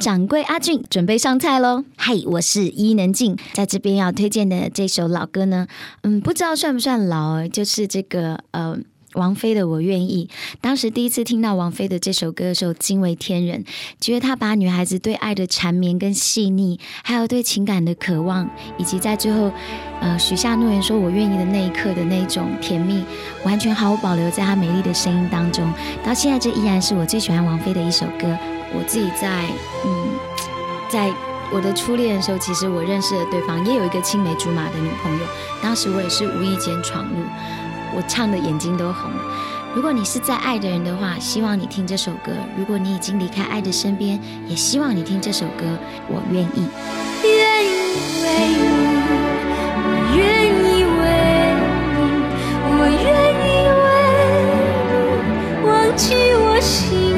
掌柜阿俊准备上菜喽！嗨，我是伊能静，在这边要推荐的这首老歌呢，嗯，不知道算不算老，就是这个呃。王菲的《我愿意》，当时第一次听到王菲的这首歌的时候，惊为天人，觉得她把女孩子对爱的缠绵跟细腻，还有对情感的渴望，以及在最后，呃，许下诺言说我愿意的那一刻的那种甜蜜，完全毫无保留在她美丽的声音当中。到现在，这依然是我最喜欢王菲的一首歌。我自己在，嗯，在我的初恋的时候，其实我认识了对方，也有一个青梅竹马的女朋友，当时我也是无意间闯入。我唱的眼睛都红。如果你是在爱的人的话，希望你听这首歌；如果你已经离开爱的身边，也希望你听这首歌。我愿意，愿意为你，我愿意为你，我愿意为你，忘记我心，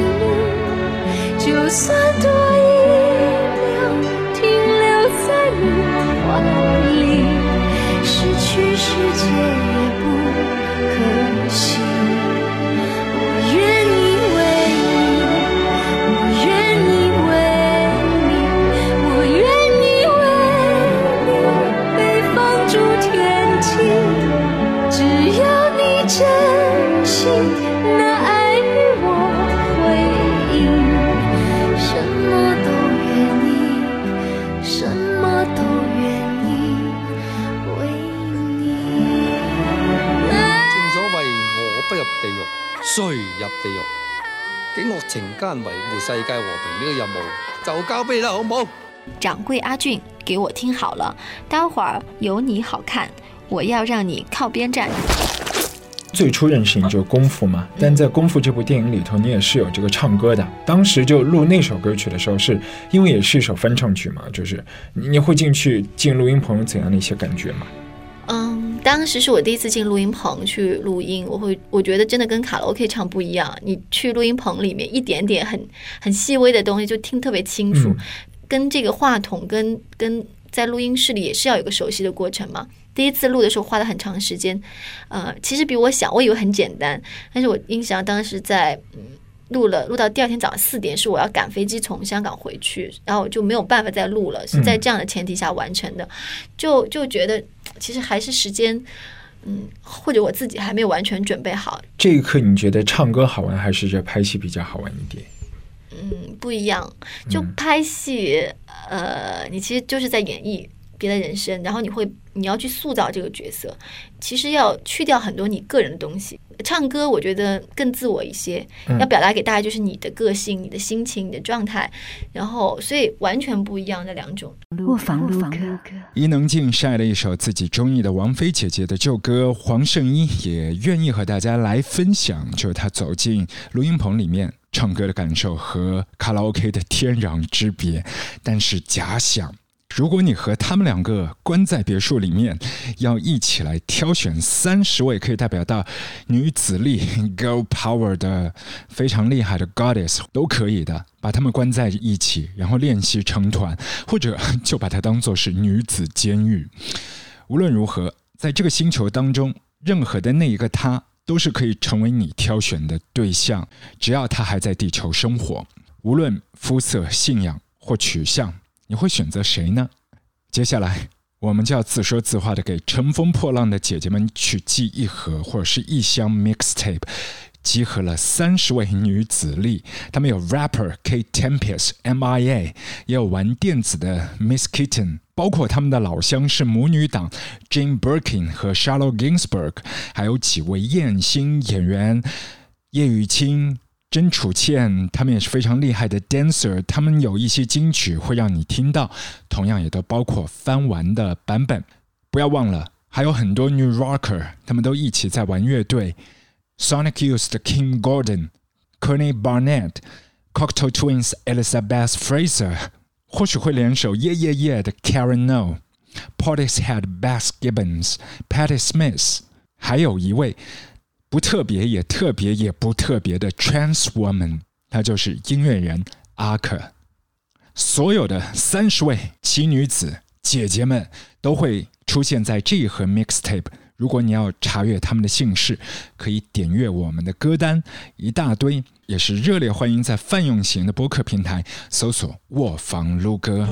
就算多谁入地狱？给我情间维护世界和平呢个任务就交俾你啦，好唔好？掌柜阿俊，给我听好了，待会儿有你好看，我要让你靠边站。最初认识你就功夫嘛，但在功夫这部电影里头，你也是有这个唱歌的。当时就录那首歌曲的时候，是因为也是一首翻唱曲嘛，就是你会进去进录音棚有怎样的一些感觉吗？嗯，当时是我第一次进录音棚去录音，我会我觉得真的跟卡拉 OK 唱不一样。你去录音棚里面，一点点很很细微的东西就听特别清楚，跟这个话筒跟跟在录音室里也是要有个熟悉的过程嘛。第一次录的时候花了很长时间，呃，其实比我想，我以为很简单，但是我印象当时在嗯。录了，录到第二天早上四点，是我要赶飞机从香港回去，然后就没有办法再录了，是在这样的前提下完成的，就就觉得其实还是时间，嗯，或者我自己还没有完全准备好。这一刻你觉得唱歌好玩还是这拍戏比较好玩一点？嗯，不一样，就拍戏，呃，你其实就是在演绎。别的人生，然后你会你要去塑造这个角色，其实要去掉很多你个人的东西。唱歌我觉得更自我一些，要表达给大家就是你的个性、你的心情、你的状态，然后所以完全不一样的两种。卧房录歌，伊能静晒了一首自己中意的王菲姐姐的旧歌，黄圣依也愿意和大家来分享，就是她走进录音棚里面唱歌的感受和卡拉 OK 的天壤之别。但是假想。如果你和他们两个关在别墅里面，要一起来挑选三十位可以代表到女子力 （girl power） 的非常厉害的 goddess，都可以的，把他们关在一起，然后练习成团，或者就把它当做是女子监狱。无论如何，在这个星球当中，任何的那一个他都是可以成为你挑选的对象，只要他还在地球生活，无论肤色、信仰或取向。你会选择谁呢？接下来，我们就要自说自话的给乘风破浪的姐姐们去寄一盒或者是一箱 mixtape，集合了三十位女子力，她们有 rapper Kate Tempest MIA，也有玩电子的 Miss Kitten，包括他们的老乡是母女党 Jane Birkin 和 Charlotte Ginsburg，还有几位艳星演员叶雨卿。甄楚倩，他们也是非常厉害的 dancer，他们有一些金曲会让你听到，同样也都包括翻玩的版本。不要忘了，还有很多 new rocker，他们都一起在玩乐队。Sonic Youth 的 Kim Gordon、Courtney Barnett、Cocktail Twins Elizabeth Fraser，或许会联手 Yeah Yeah Yeah 的 Karen No、Portishead Bass Gibbons、Patti Smith，还有一位。不特别也特别也不特别的 trans woman，她就是音乐人阿克。所有的三十位奇女子姐姐们都会出现在这一盒 mixtape。如果你要查阅她们的姓氏，可以点阅我们的歌单，一大堆，也是热烈欢迎在泛用型的播客平台搜索“卧房撸歌”。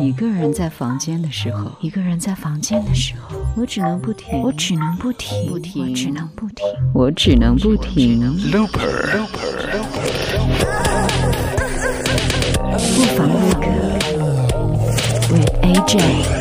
一个人在房间的时候，一个人在房间的时候，我只能不停，我只能不停，不停，我只能不停，我只能不停。卧房撸歌，with AJ。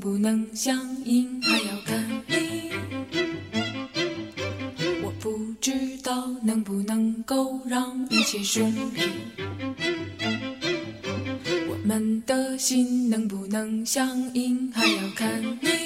不能相应，还要看你。我不知道能不能够让一切顺利。我们的心能不能相应，还要看你。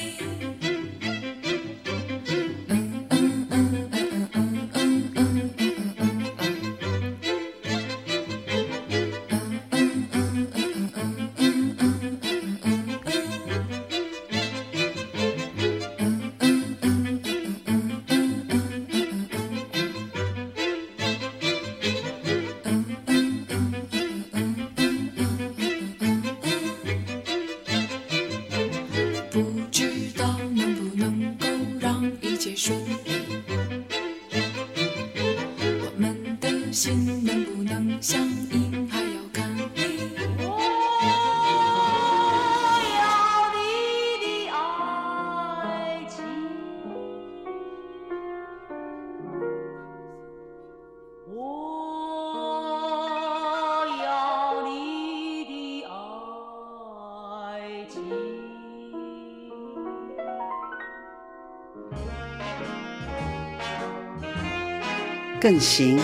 更行，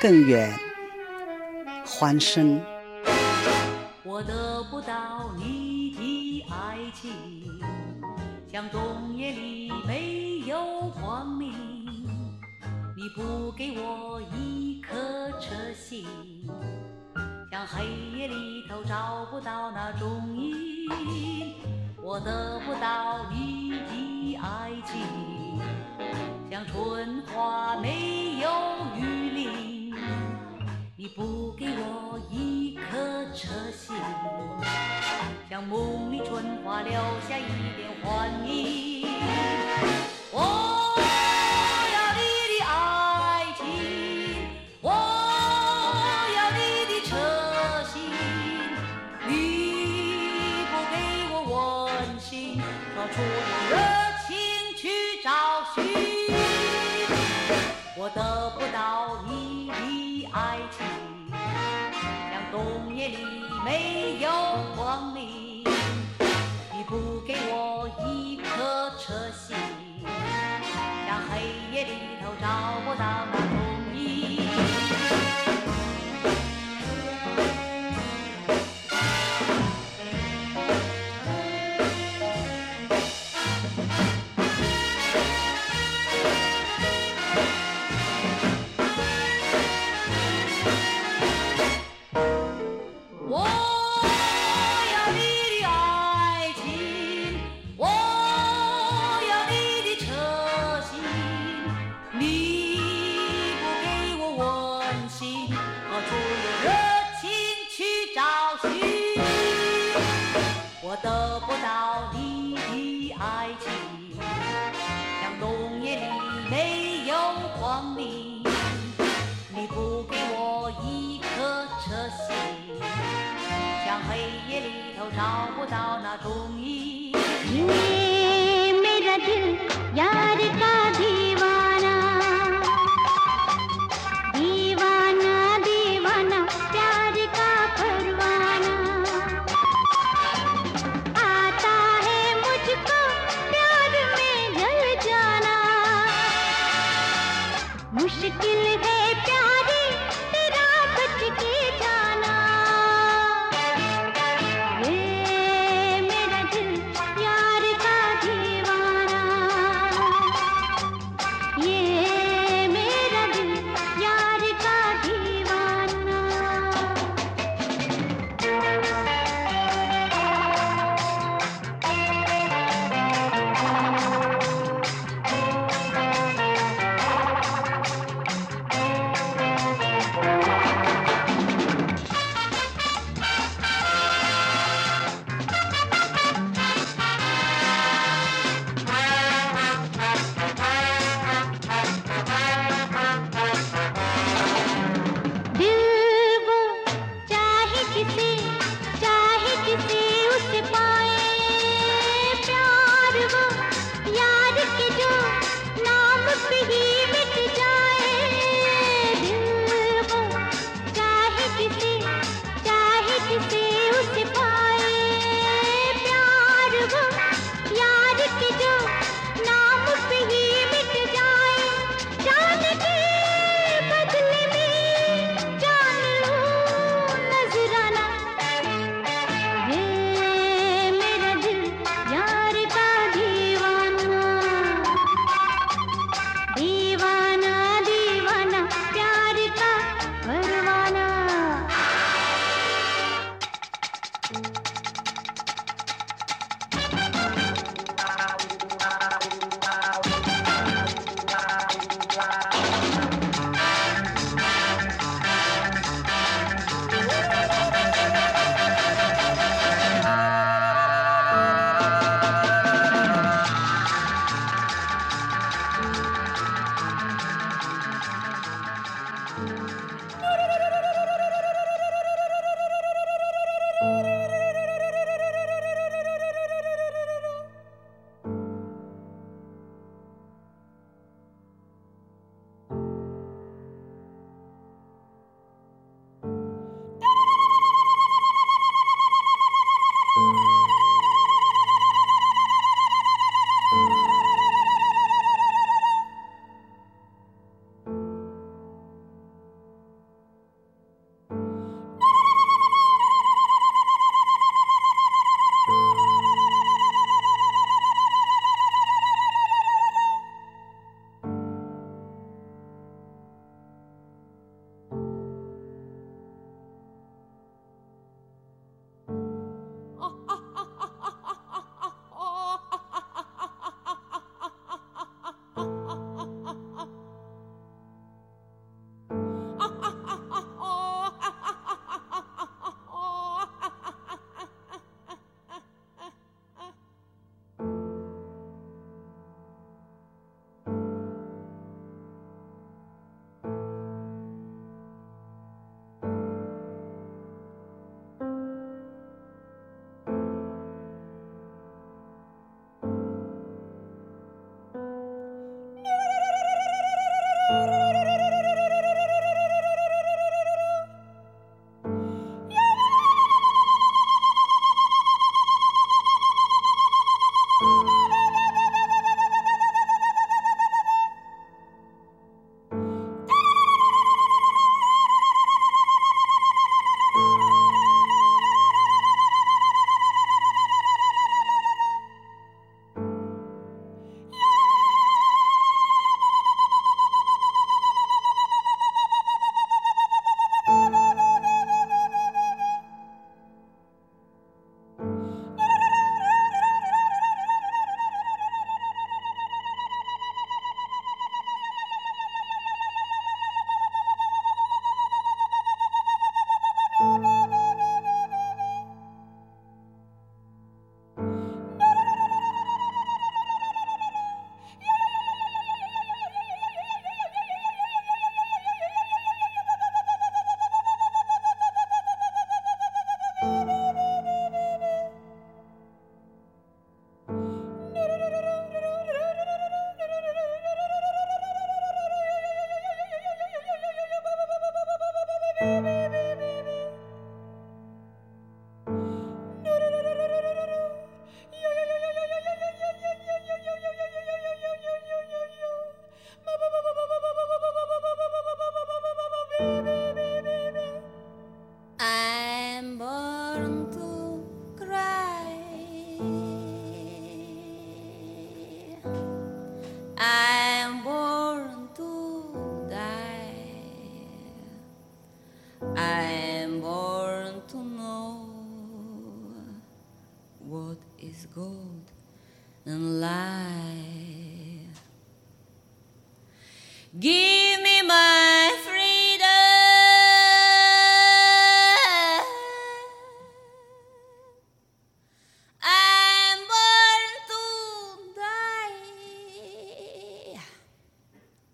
更远，欢声。我得不到你的爱情，像冬夜里没有光明。你不给我一颗痴心，像黑夜里头找不到那种影。我得不到你的爱情，像春花没有雨淋。你不给我一颗痴心，像梦里春花留下一点幻影。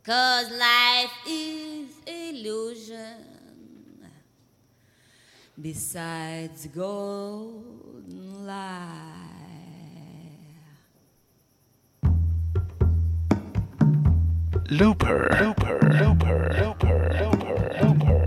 Cause life is illusion. Besides golden light. Looper, looper, looper, looper, looper, looper.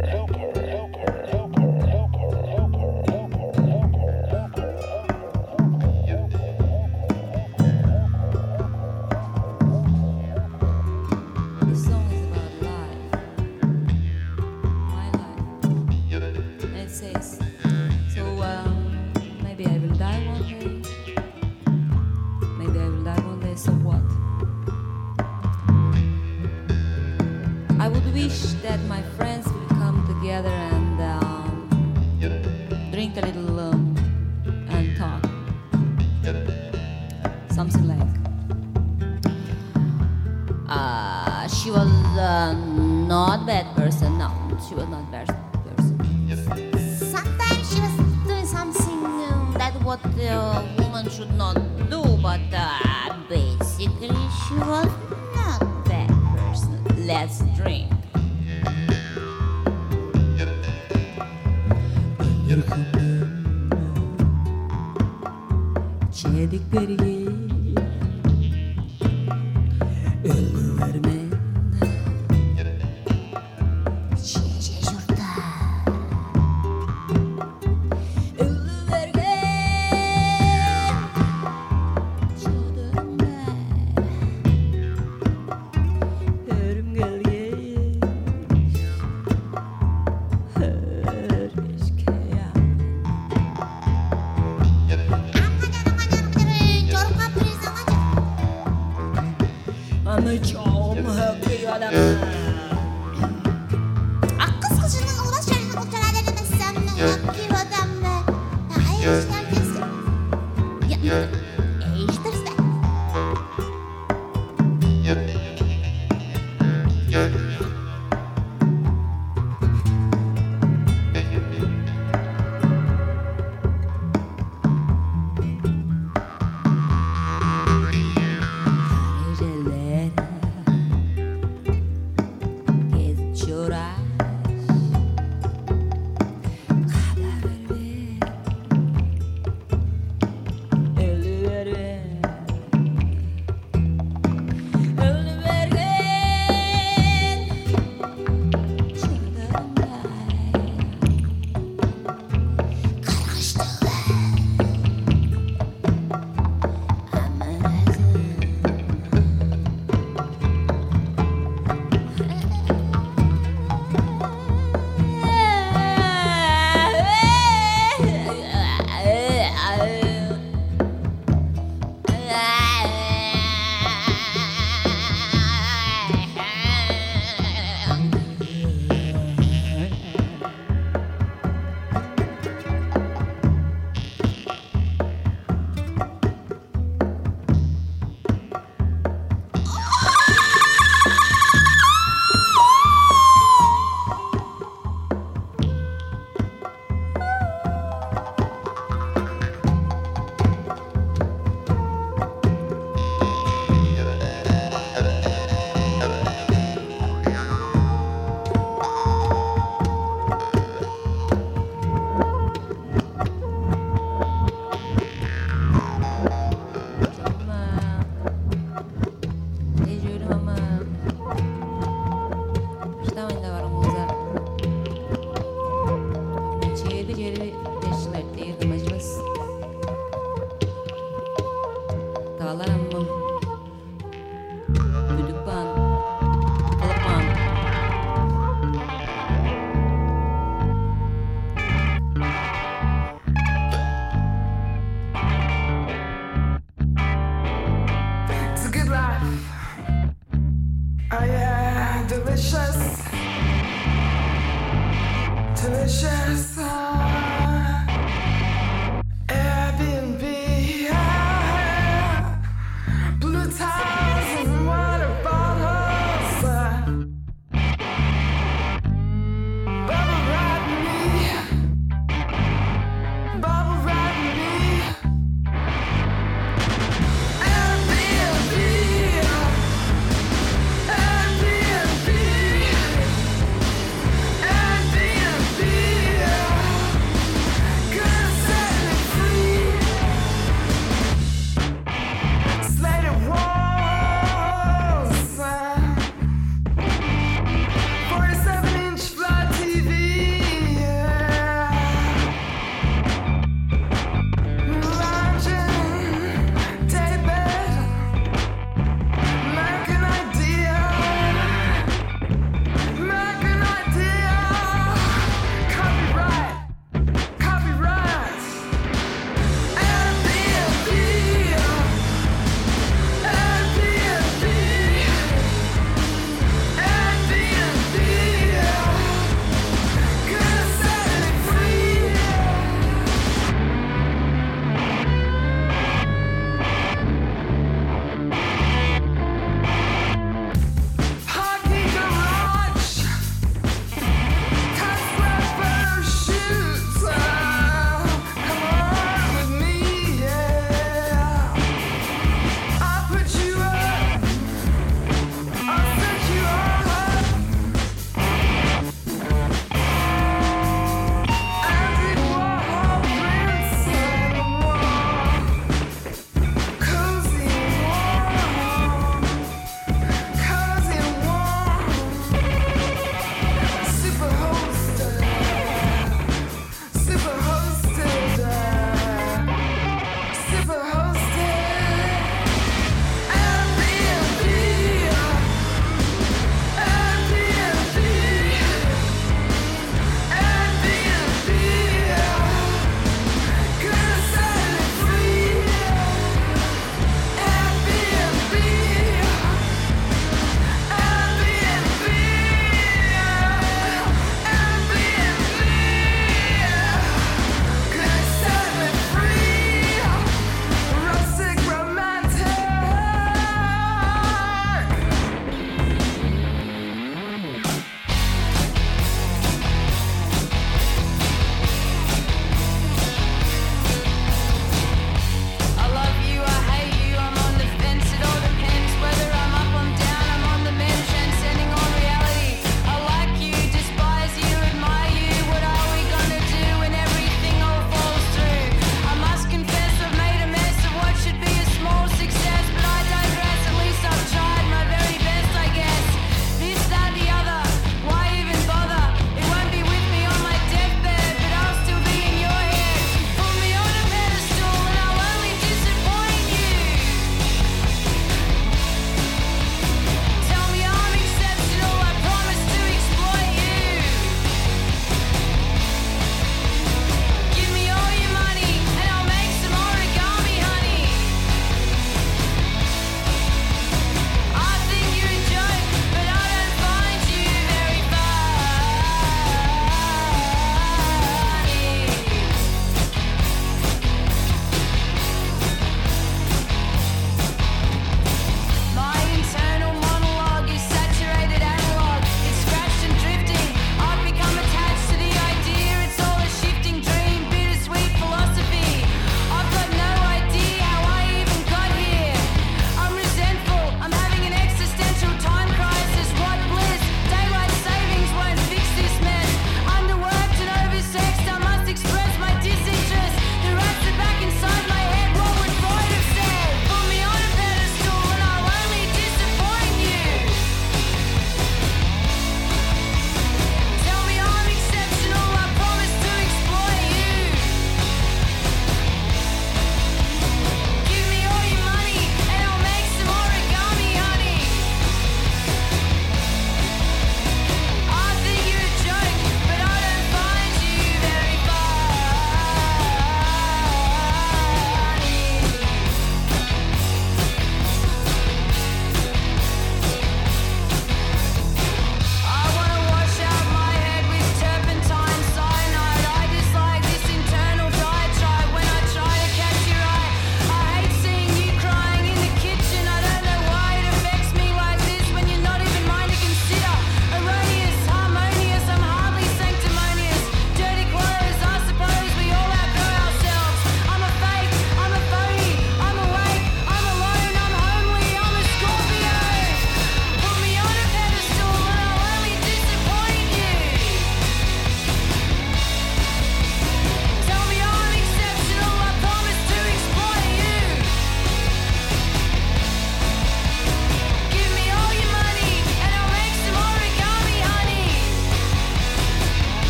not bad person. No, she was not bad person. Sometimes she was doing something um, that what a woman should not do, but uh, basically she was not bad person. Let's drink.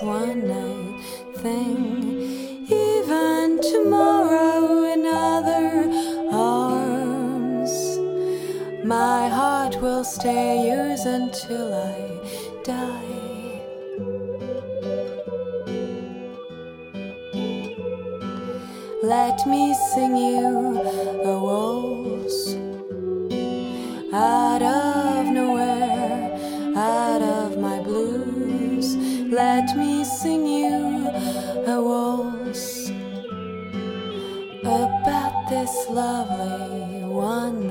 one night thing. Even tomorrow, in other arms, my heart will stay yours until I die. Let me sing you lovely one.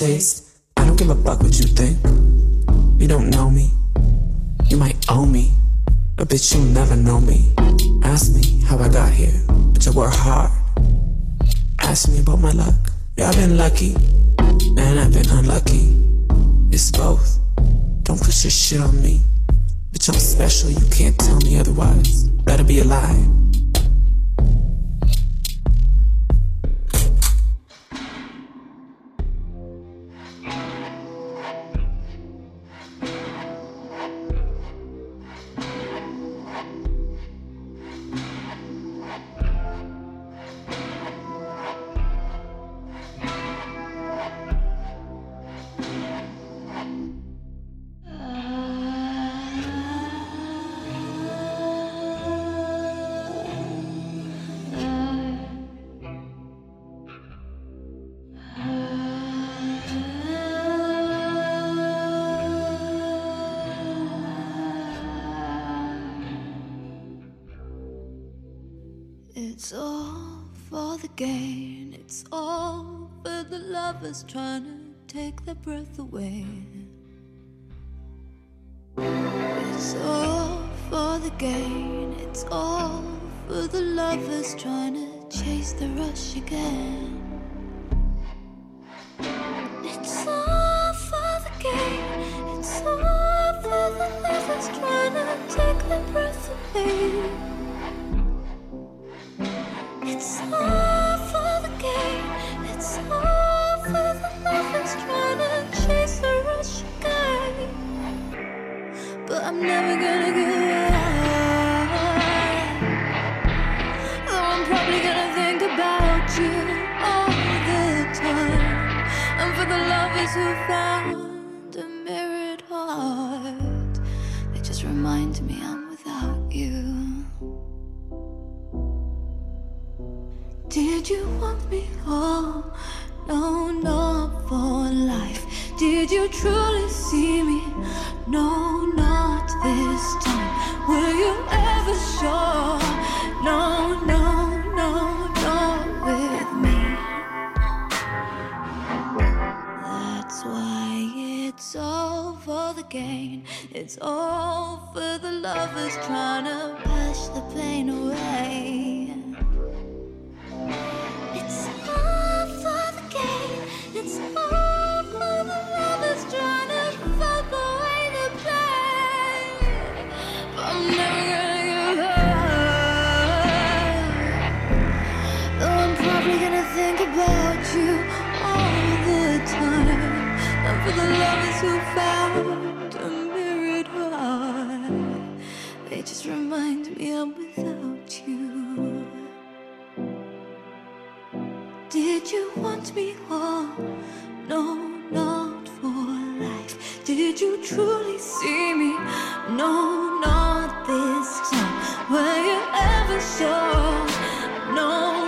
Do eyes who found a mirrored heart. They just remind me I'm without you. Did you want me all? No, not for life. Did you truly see me? No, not this time. Were you ever sure? gain. It's all for the lovers trying to push the pain away. It's all for the gain. It's all for the lovers trying to fuck away the pain. But I'm never gonna give up. Though I'm probably gonna think about you all the time. And for the lovers who found. just remind me I'm without you. Did you want me all? No, not for life. Did you truly see me? No, not this time. Were you ever sure? No.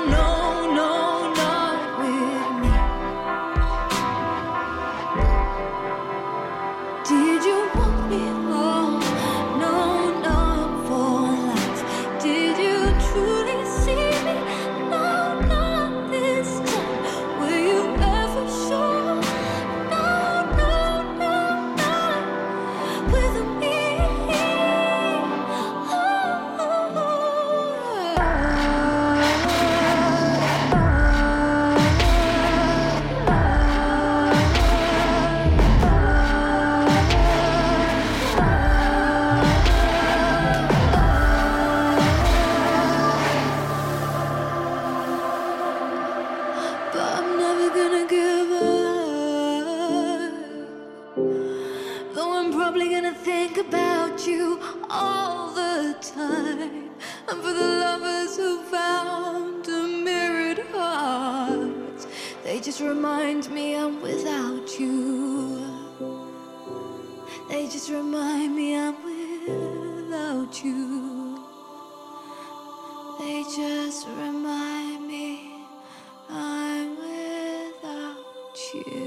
just remind me I'm without you. They just remind me I'm without you. They just remind me I'm without you.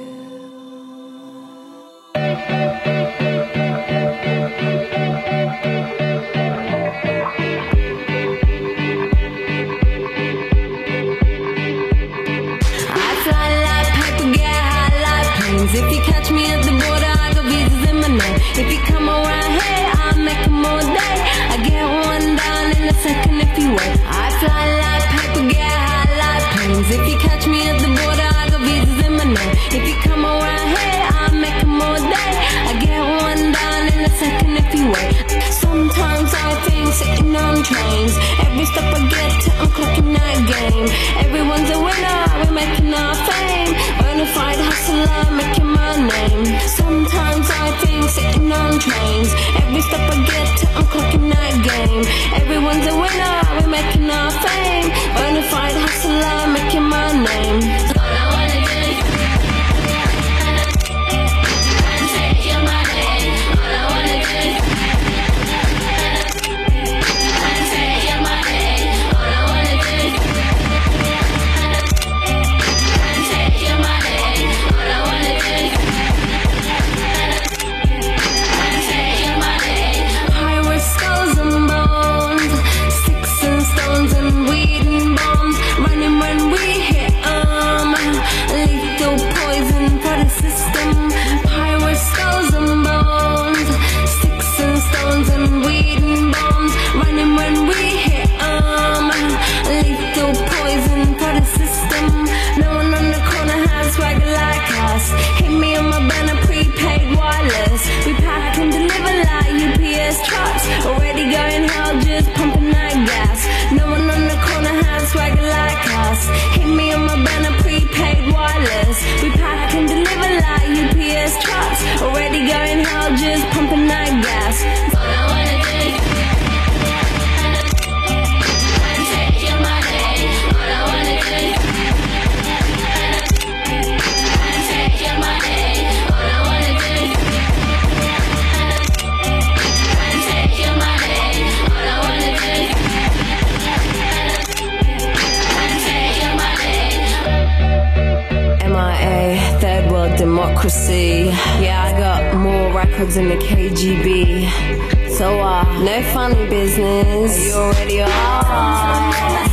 records in the KGB. So, uh, no funny business. You already are.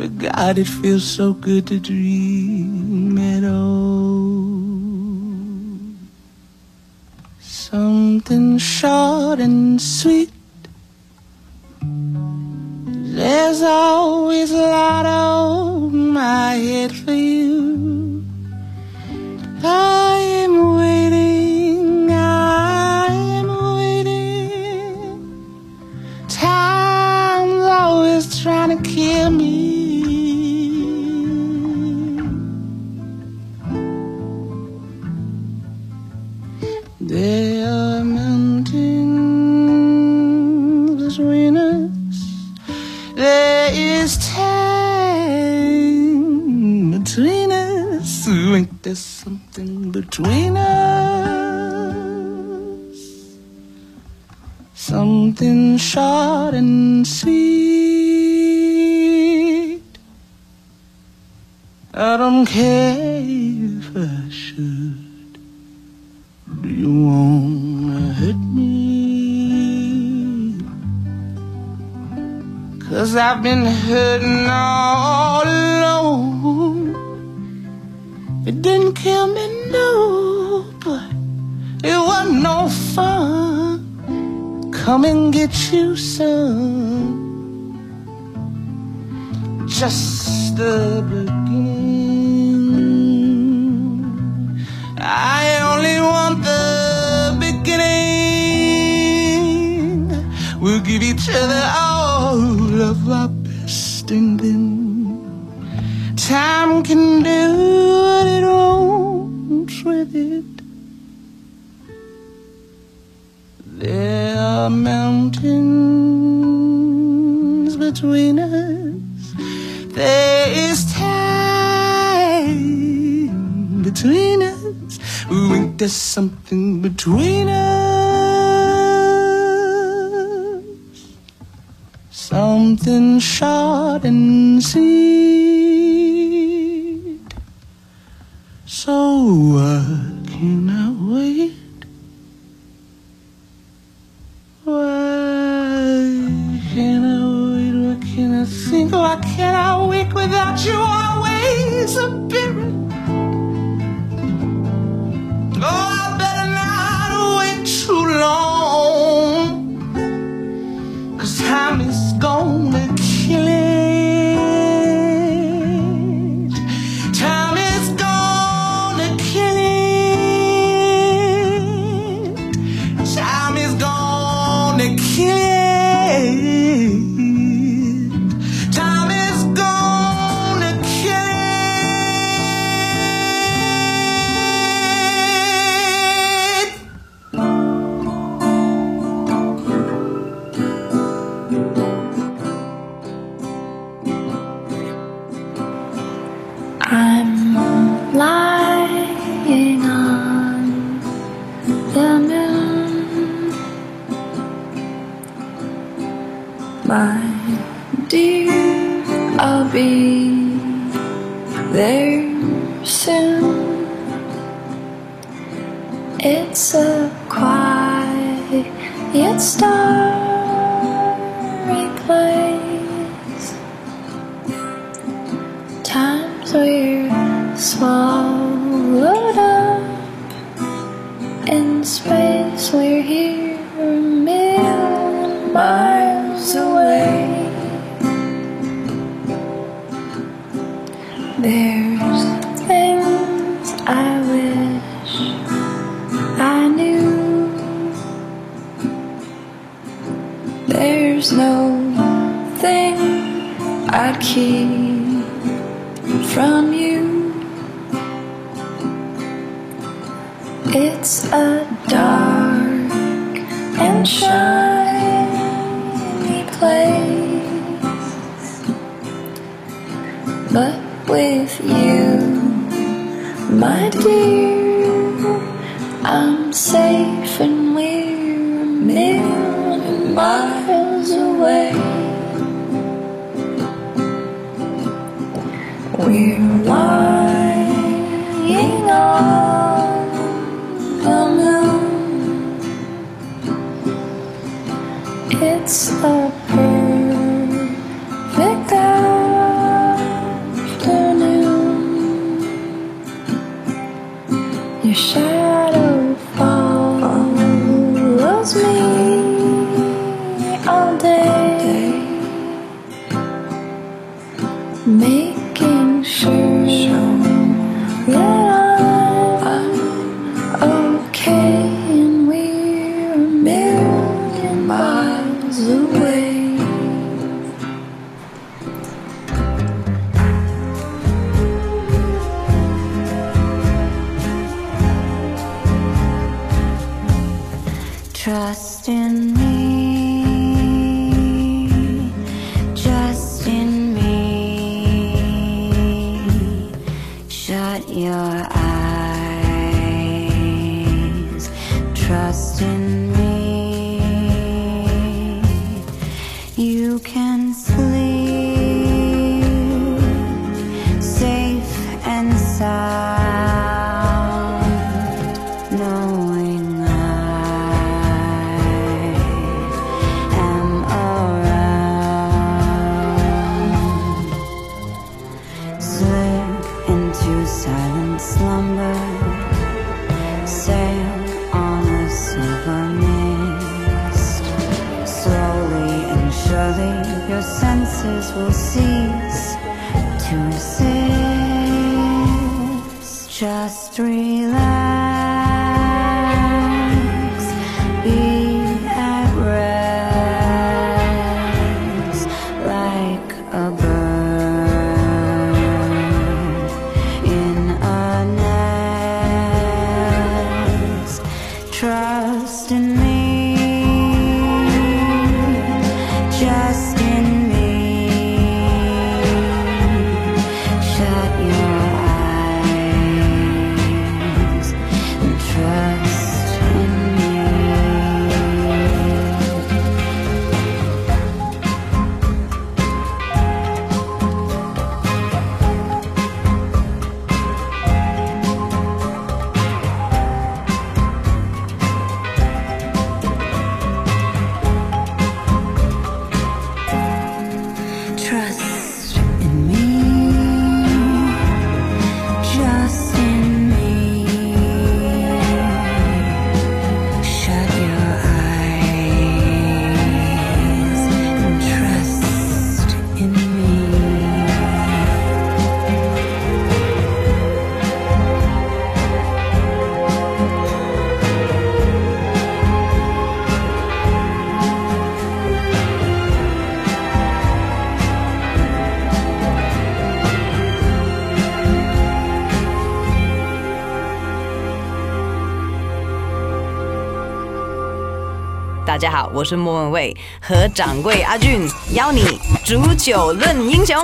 But God, it feels so good to dream it all. Something short and sweet. There's always a lot on my head for you. shot and seat. I don't care if I should. Do you wanna hurt me? Cause I've been hurting Bye. 大家好我是莫文蔚和掌柜阿俊邀你煮酒论英雄。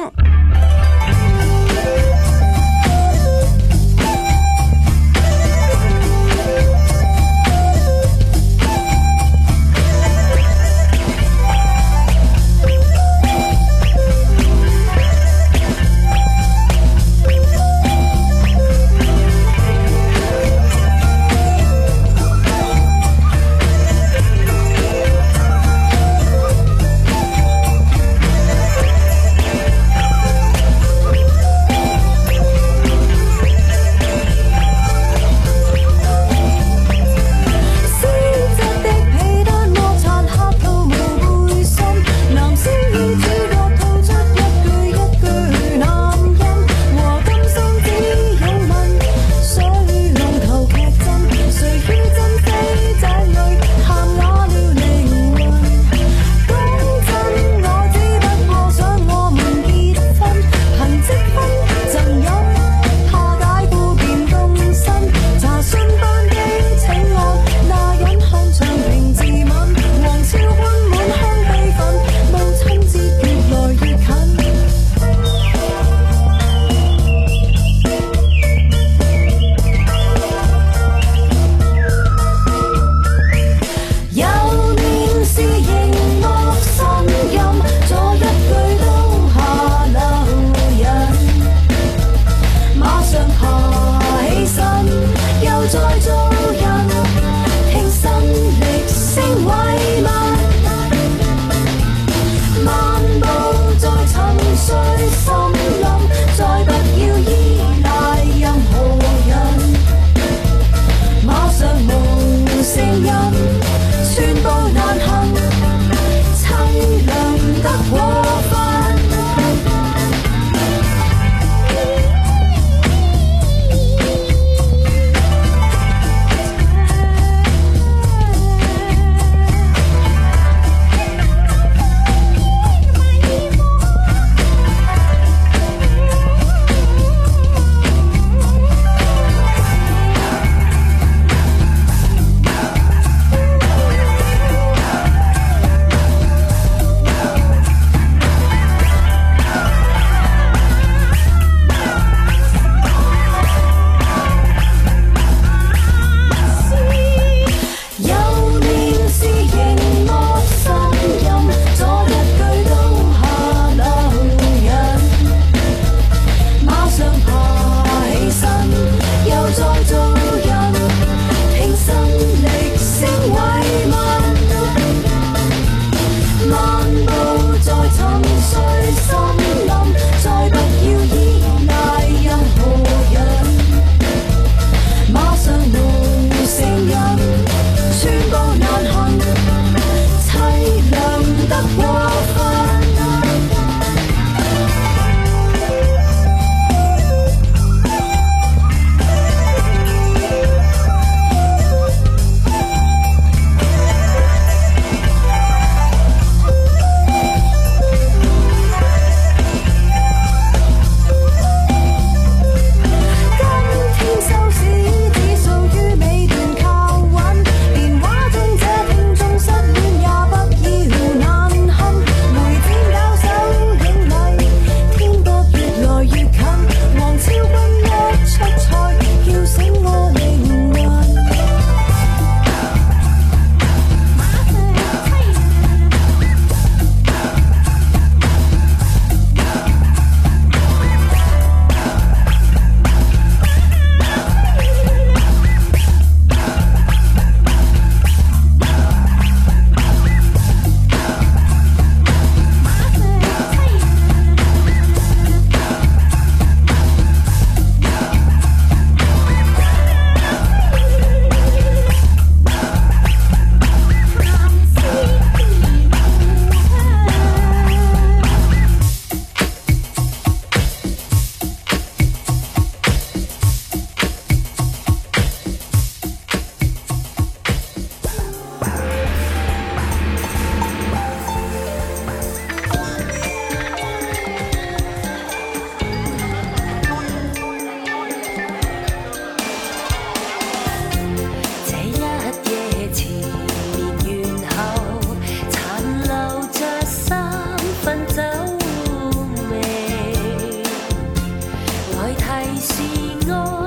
来提示我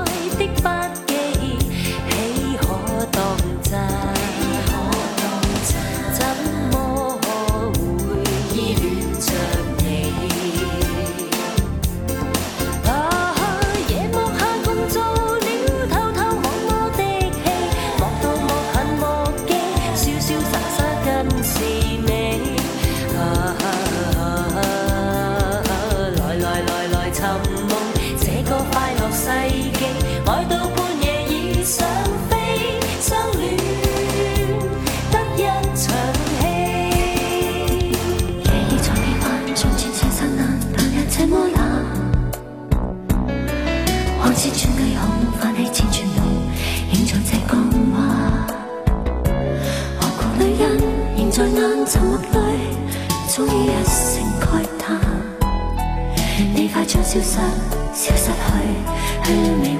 将消失消失去去了美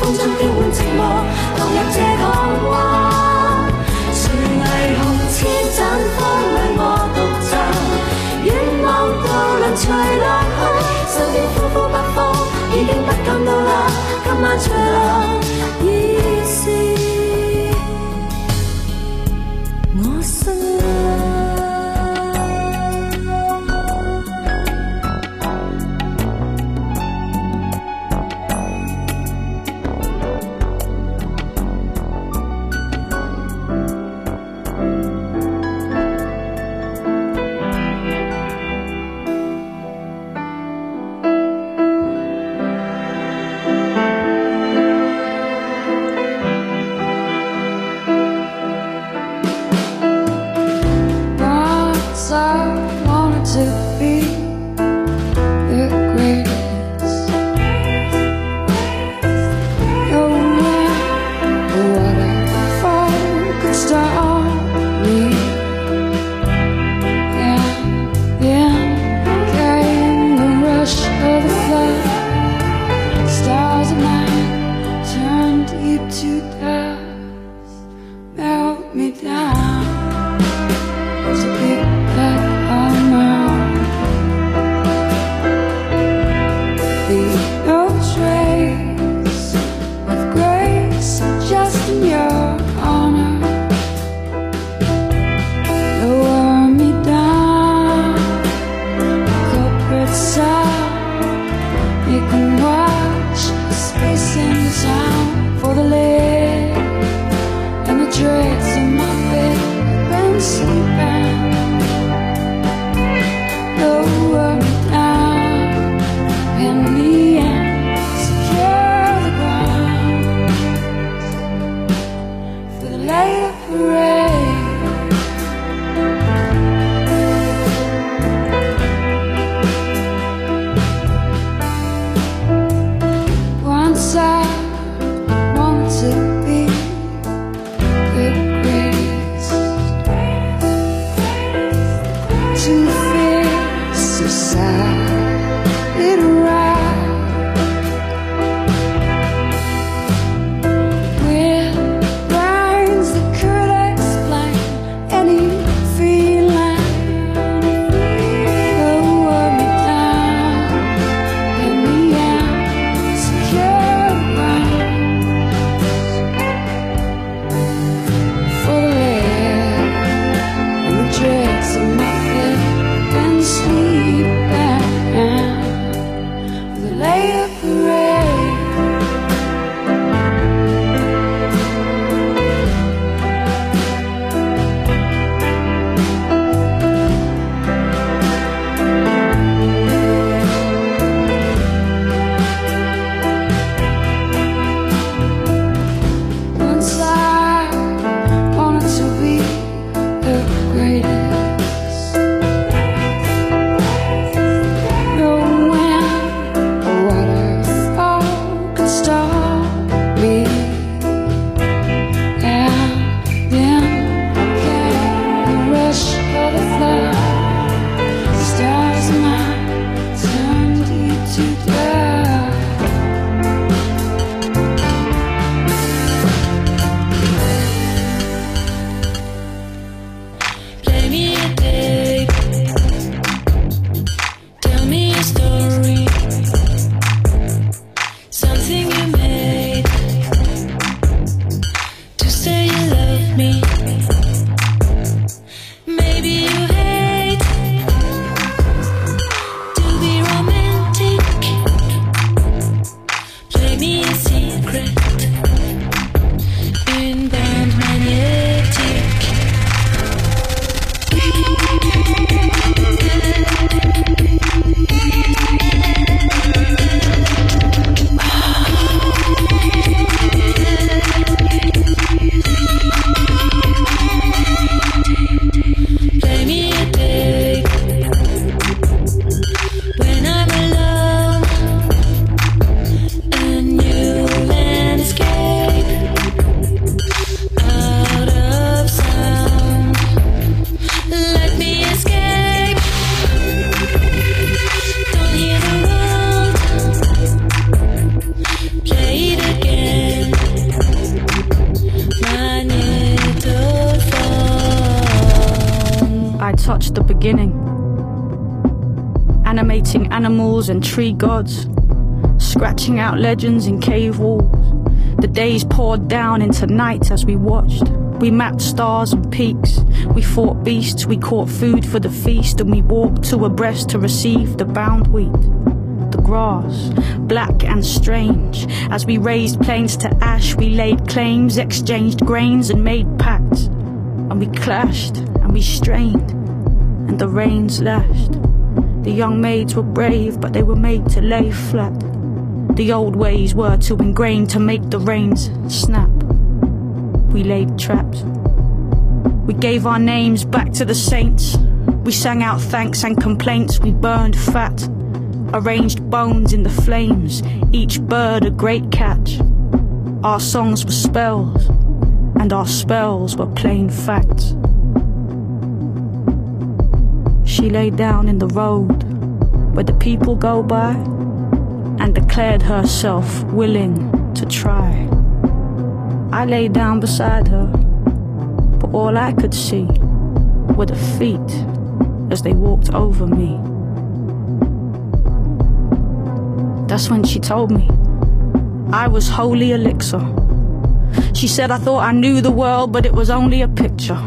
风中飘满寂寞荡入这港湾谁霓虹千盏风里我独站远望渡轮随落去身边呼呼北风已经不感到冷今晚畅 out legends in cave walls. The days poured down into nights as we watched. We mapped stars and peaks. We fought beasts. We caught food for the feast, and we walked two abreast to receive the bound wheat. The grass, black and strange. As we raised plains to ash, we laid claims, exchanged grains, and made pacts. And we clashed, and we strained, and the rains lashed. The young maids were brave, but they were made to lay flat. The old ways were too ingrained to make the reins snap. We laid traps. We gave our names back to the saints. We sang out thanks and complaints. We burned fat. Arranged bones in the flames. Each bird a great catch. Our songs were spells, and our spells were plain facts. She lay down in the road where the people go by and declared herself willing to try. I lay down beside her, but all I could see were the feet as they walked over me. That's when she told me I was holy elixir. She said I thought I knew the world, but it was only a picture.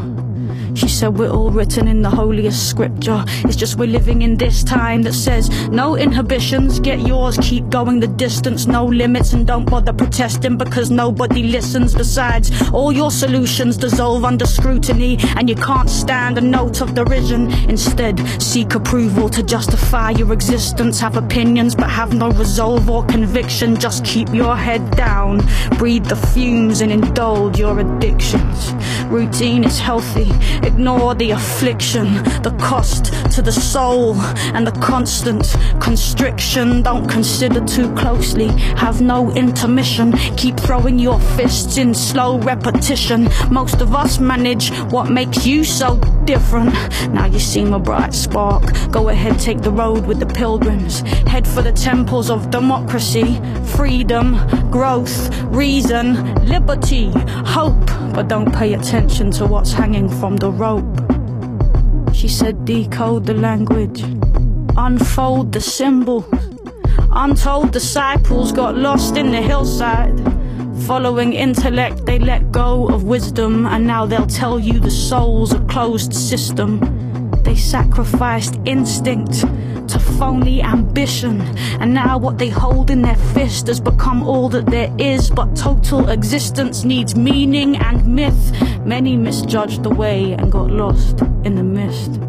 She said we're all written in the holiest scripture. It's just we're living in this time that says no inhibitions, get yours, keep going the distance, no limits, and don't bother protesting because nobody listens. Besides, all your solutions dissolve under scrutiny, and you can't stand a note of derision. Instead, seek approval to justify your existence. Have opinions, but have no resolve or conviction. Just keep your head down, breathe the fumes, and indulge your addictions. Routine is healthy. Ignore the affliction, the cost to the soul, and the constant constriction. Don't consider too closely. Have no intermission. Keep throwing your fists in slow repetition. Most of us manage what makes you so different. Now you seem a bright spark. Go ahead, take the road with the pilgrims. Head for the temples of democracy, freedom, growth, reason, liberty, hope. But don't pay attention to what's hanging from the rope. She said, decode the language, unfold the symbols. Untold disciples got lost in the hillside. Following intellect, they let go of wisdom, and now they'll tell you the soul's a closed system. They sacrificed instinct to phony ambition, and now what they hold in their fist has become all that there is. But total existence needs meaning and myth. Many misjudged the way and got lost in the mist.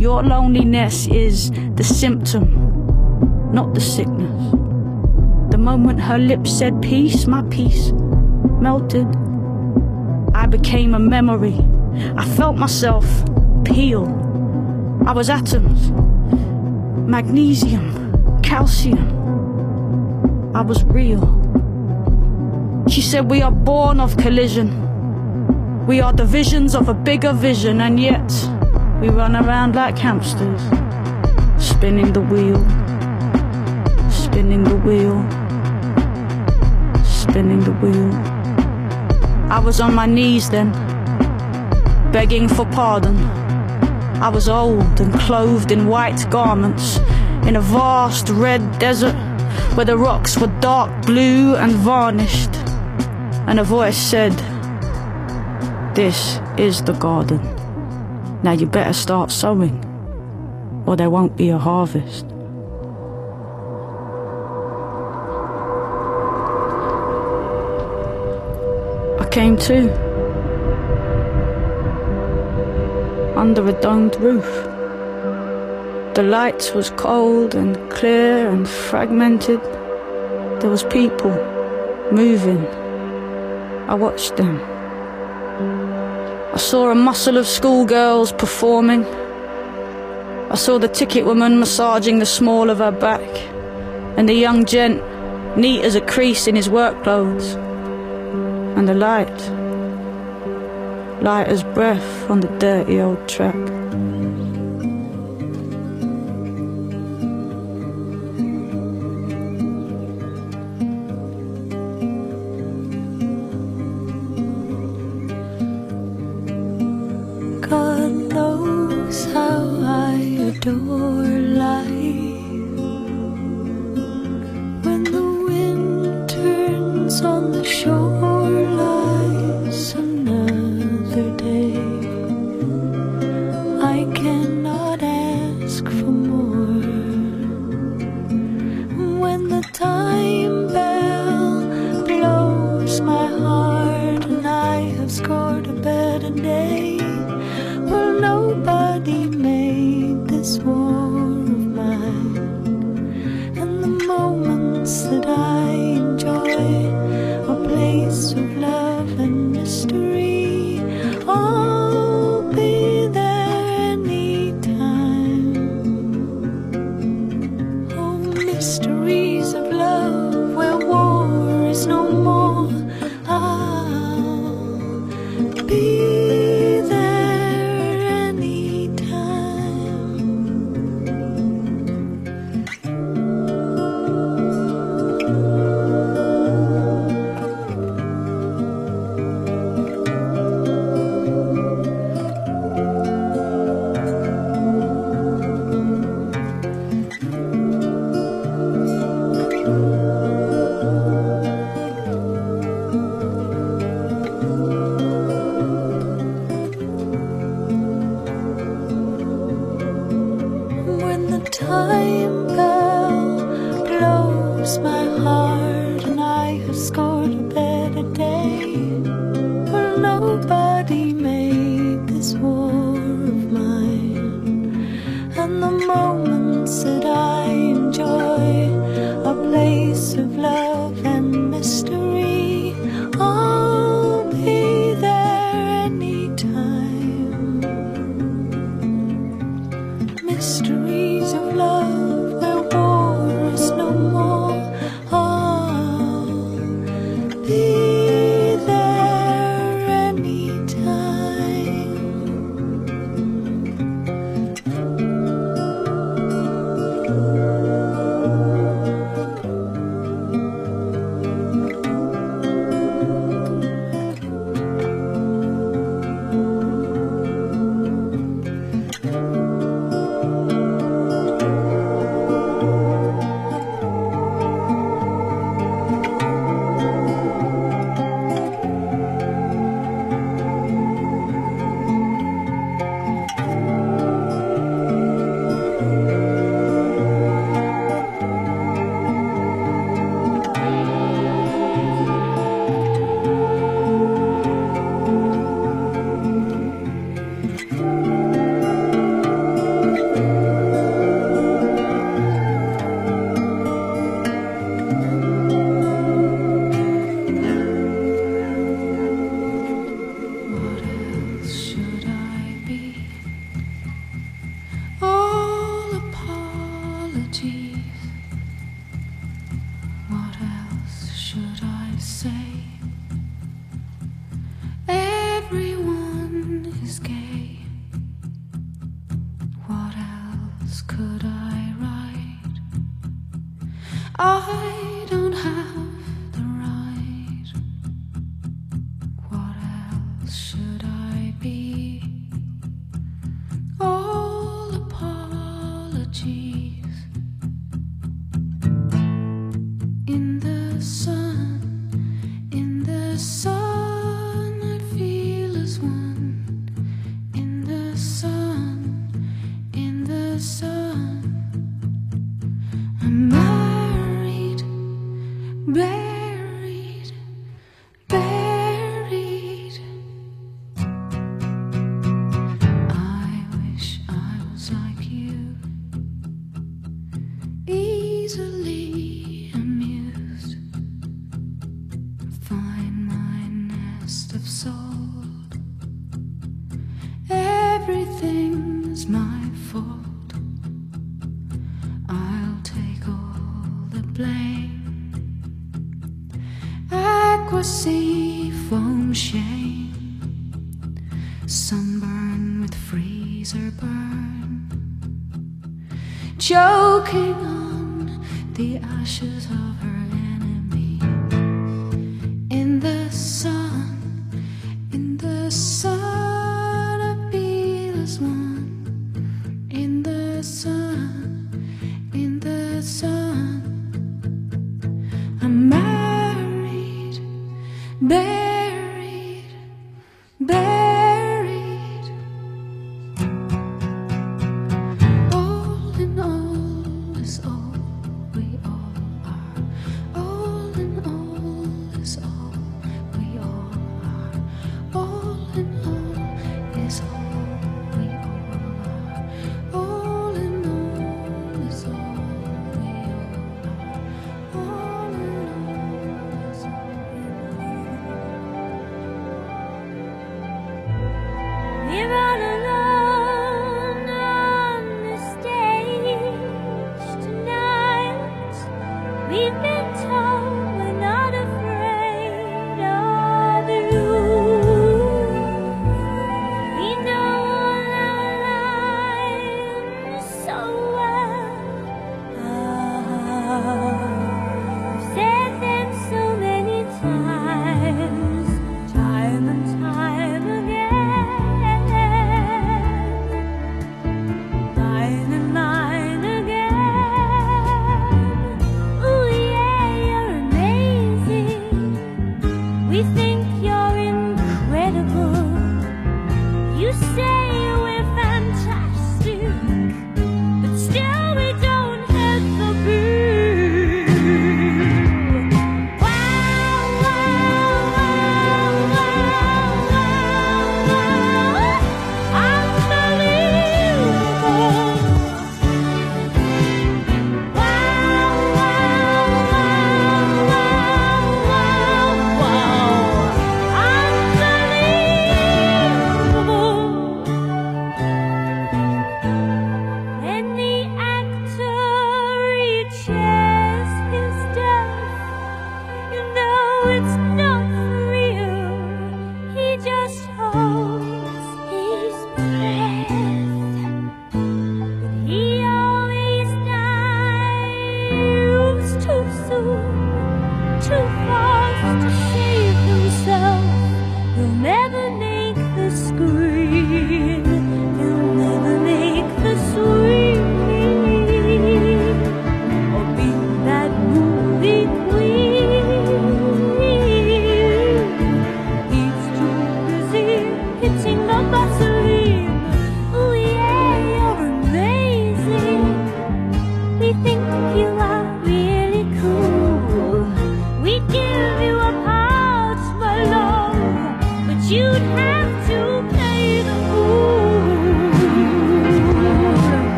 Your loneliness is the symptom, not the sickness. The moment her lips said peace, my peace melted. I became a memory. I felt myself peel. I was atoms, magnesium, calcium. I was real. She said, We are born of collision. We are the visions of a bigger vision, and yet we run around like hamsters, spinning the wheel, spinning the wheel, spinning the wheel. I was on my knees then, begging for pardon. I was old and clothed in white garments in a vast red desert where the rocks were dark blue and varnished. And a voice said, This is the garden. Now you better start sowing, or there won't be a harvest. I came to under a domed roof. The light was cold and clear and fragmented. There was people moving. I watched them. I saw a muscle of schoolgirls performing. I saw the ticket woman massaging the small of her back, and the young gent neat as a crease in his work clothes. And the light, light as breath on the dirty old track. Her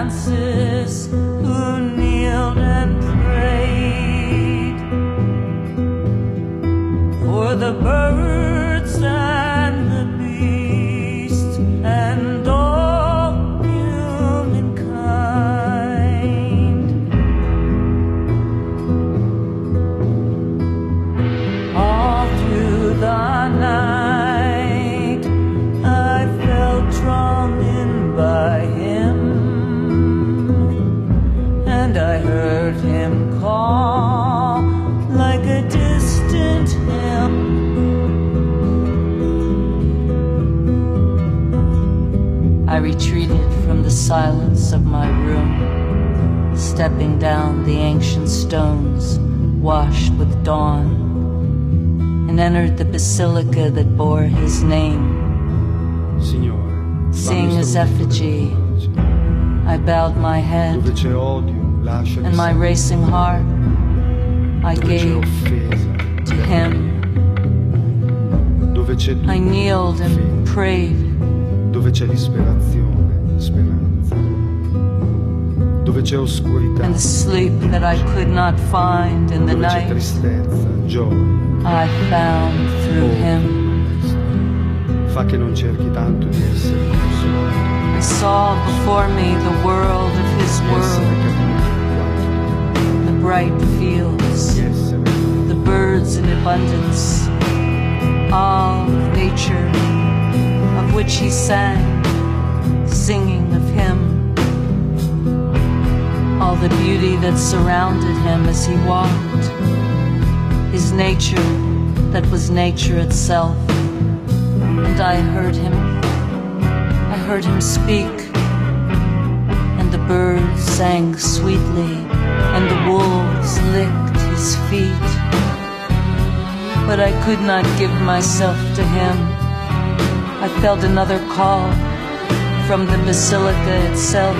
Francis. Stepping down the ancient stones washed with dawn, and entered the basilica that bore his name. Seeing his effigy, I bowed my head, Dove c'è odio, lasciali and my racing heart I gave to him. I kneeled and prayed, dove c'è. Dove c'è oscurità, and the sleep that I could not find in the night tristezza, gioia. I found through oh. him. Fa che non cerchi tanto di essere consolato, I saw before me the world of his world, the bright fields, the birds in abundance, all of nature of which he sang, singing the beauty that surrounded him as he walked, his nature that was nature itself. And I heard him, I heard him speak, and the birds sang sweetly, and the wolves licked his feet. But I could not give myself to him. I felt another call from the basilica itself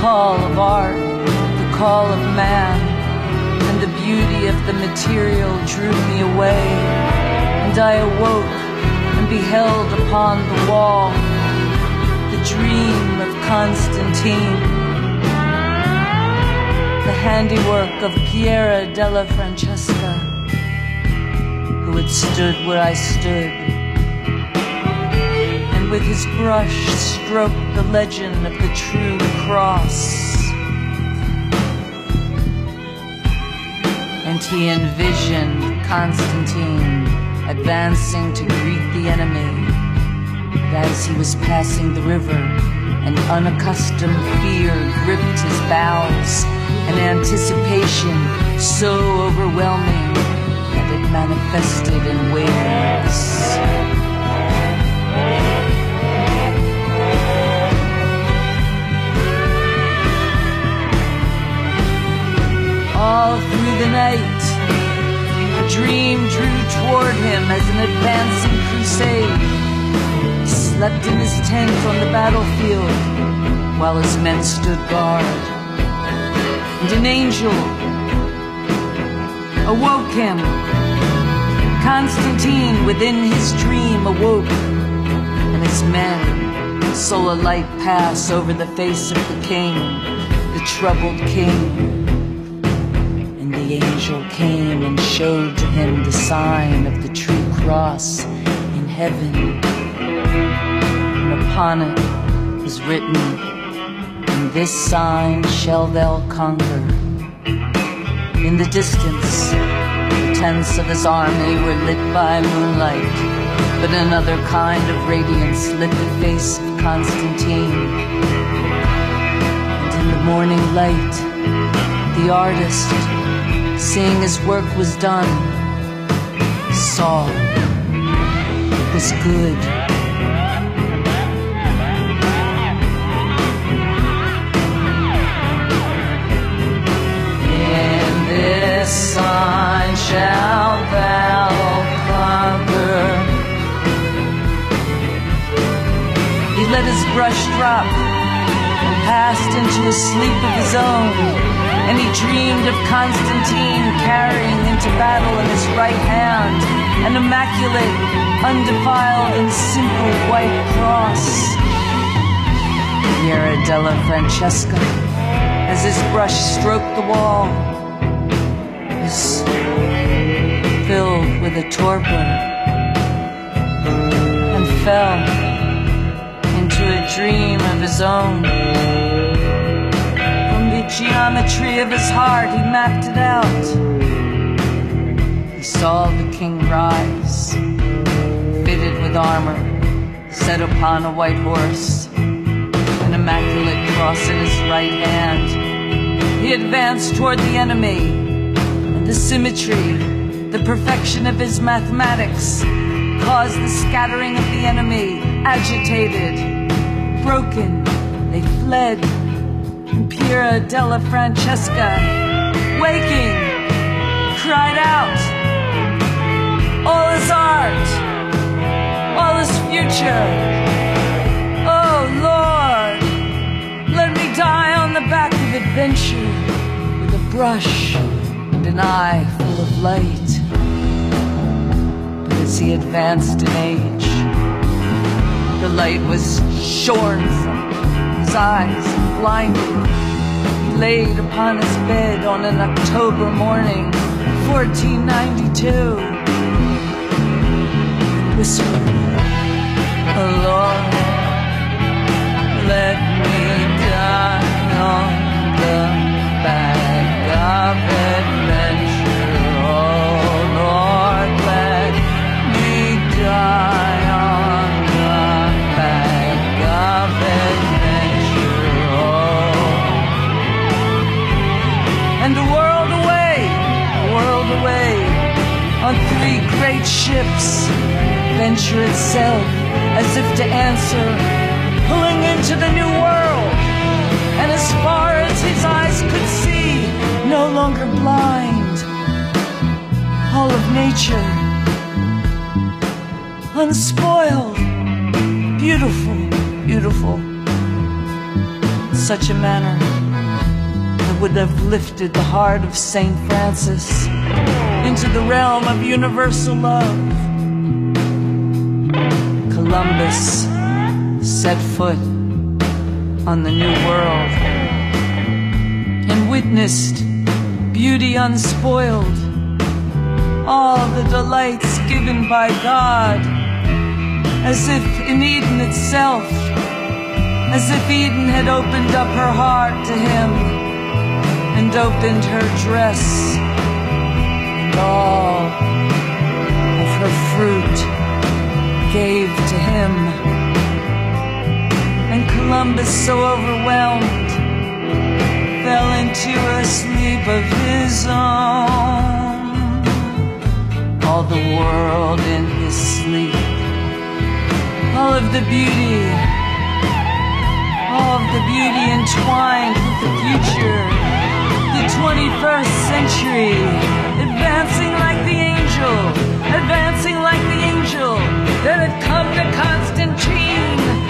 call of art, the call of man, and the beauty of the material drew me away. And I awoke and beheld upon the wall the dream of Constantine, the handiwork of Piero della Francesca, who had stood where I stood, with his brush stroked the legend of the true cross. And he envisioned Constantine advancing to greet the enemy. As he was passing the river, an unaccustomed fear gripped his bowels, an anticipation so overwhelming that it manifested in waves. All through the night, a dream drew toward him as an advancing crusade. He slept in his tent on the battlefield while his men stood guard. And an angel awoke him. Constantine within his dream awoke, and his men saw a light pass over the face of the king, the troubled king. The angel came and showed to him the sign of the true cross in heaven. And upon it was written, In this sign shall thou conquer. In the distance, the tents of his army were lit by moonlight, but another kind of radiance lit the face of Constantine. And in the morning light, the artist, seeing his work was done, it was good. In this sign shall thou conquer. He let his brush drop and passed into a sleep of his own. And he dreamed of Constantine carrying into battle in his right hand an immaculate, undefiled, and simple white cross. Piero della Francesca as his brush stroked the wall was filled with a torpor and fell into a dream of his own. Geometry of his heart, he mapped it out. He saw the king rise, fitted with armor, set upon a white horse, an immaculate cross in his right hand. He advanced toward the enemy, and the symmetry, the perfection of his mathematics, caused the scattering of the enemy, agitated, broken. They fled. Piero della Francesca, waking, cried out, All is art, all is future. Oh Lord, let me die on the back of adventure with a brush and an eye full of light. But as he advanced in age, the light was shorn from his eyes, blinded. He laid upon his bed on an October morning, 1492, and whispered, Lord, let me die on the back of adventure. Venture itself as if to answer, pulling into the new world. And as far as his eyes could see, no longer blind, all of nature, unspoiled, beautiful, beautiful, such a manner that would have lifted the heart of Saint Francis into the realm of universal love. Columbus set foot on the new world and witnessed beauty unspoiled, all the delights given by God, as if in Eden itself, as if Eden had opened up her heart to him and opened her dress and all of her fruit gave to him. And Columbus, so overwhelmed, fell into a sleep of his own. All the world in his sleep, all of the beauty, all of the beauty entwined with the future, the 21st century, advancing like the angel, advancing like the angel that had come to Constantine